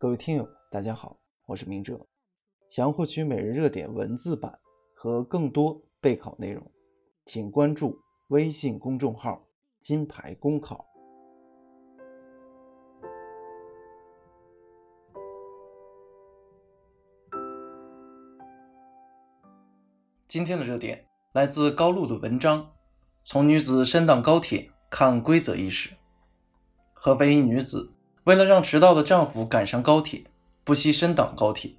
各位听友，大家好，我是明哲。想要获取每日热点文字版和更多备考内容，请关注微信公众号“金牌公考”。今天的热点来自高露的文章：从女子身挡高铁看规则意识。合肥一女子。为了让迟到的丈夫赶上高铁，不惜深挡高铁，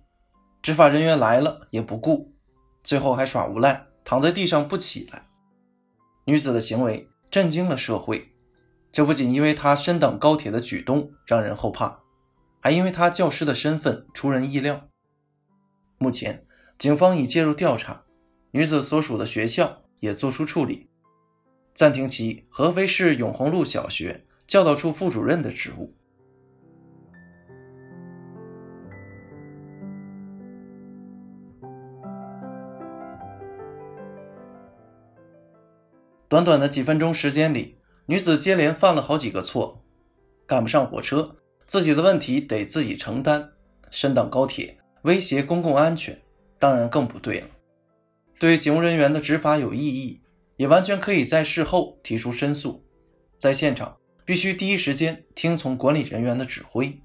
执法人员来了也不顾，最后还耍无赖，躺在地上不起来。女子的行为震惊了社会，这不仅因为她深挡高铁的举动让人后怕，还因为她教师的身份出人意料。目前，警方已介入调查，女子所属的学校也作出处理，暂停其合肥市永红路小学教导处副主任的职务。短短的几分钟时间里，女子接连犯了好几个错：赶不上火车，自己的问题得自己承担；深挡高铁，威胁公共安全，当然更不对了。对警务人员的执法有异议，也完全可以在事后提出申诉。在现场，必须第一时间听从管理人员的指挥。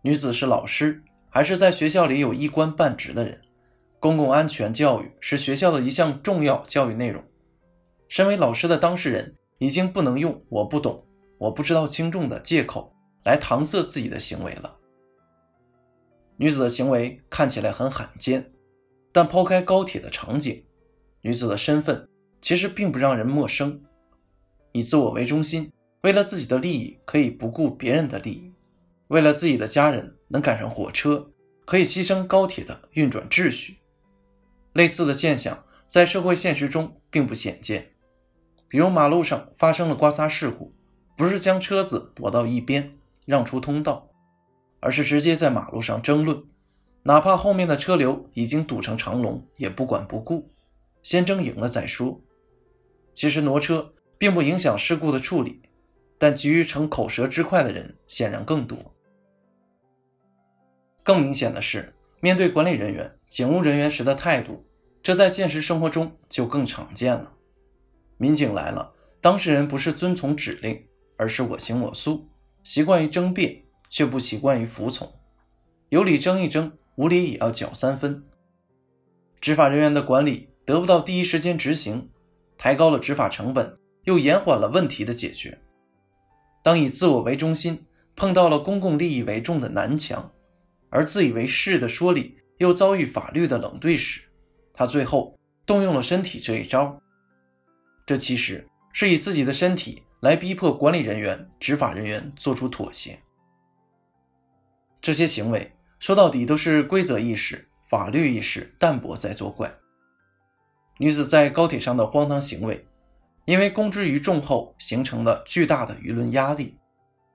女子是老师，还是在学校里有一官半职的人？公共安全教育是学校的一项重要教育内容。身为老师的当事人，已经不能用“我不懂”“我不知道轻重”的借口来搪塞自己的行为了。女子的行为看起来很罕见，但抛开高铁的场景，女子的身份其实并不让人陌生。以自我为中心，为了自己的利益可以不顾别人的利益，为了自己的家人能赶上火车，可以牺牲高铁的运转秩序。类似的现象在社会现实中并不鲜见。比如马路上发生了刮擦事故，不是将车子躲到一边让出通道，而是直接在马路上争论，哪怕后面的车流已经堵成长龙，也不管不顾，先争赢了再说。其实挪车并不影响事故的处理，但急于逞口舌之快的人显然更多。更明显的是，面对管理人员、警务人员时的态度，这在现实生活中就更常见了。民警来了，当事人不是遵从指令，而是我行我素，习惯于争辩，却不习惯于服从。有理争一争，无理也要搅三分。执法人员的管理得不到第一时间执行，抬高了执法成本，又延缓了问题的解决。当以自我为中心碰到了公共利益为重的南墙，而自以为是的说理又遭遇法律的冷对时，他最后动用了身体这一招。这其实是以自己的身体来逼迫管理人员、执法人员做出妥协。这些行为说到底都是规则意识、法律意识淡薄在作怪。女子在高铁上的荒唐行为，因为公之于众后形成了巨大的舆论压力，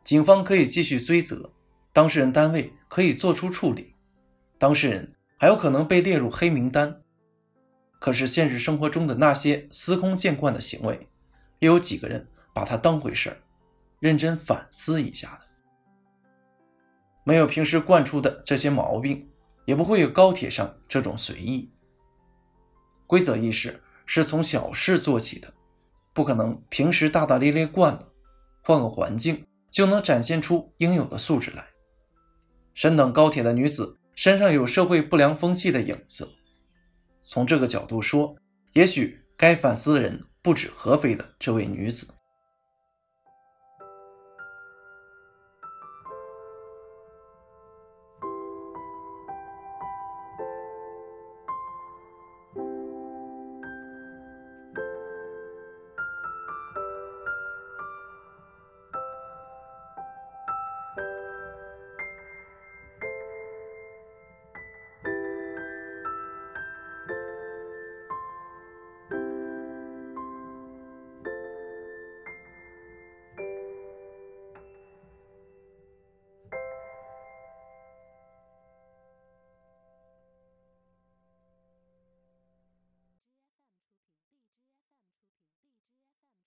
警方可以继续追责，当事人单位可以做出处理，当事人还有可能被列入黑名单。可是现实生活中的那些司空见惯的行为，又有几个人把它当回事儿，认真反思一下的？没有平时惯出的这些毛病，也不会有高铁上这种随意。规则意识是从小事做起的，不可能平时大大咧咧惯了，换个环境就能展现出应有的素质来。身等高铁的女子身上有社会不良风气的影子。从这个角度说，也许该反思的人不止合肥的这位女子。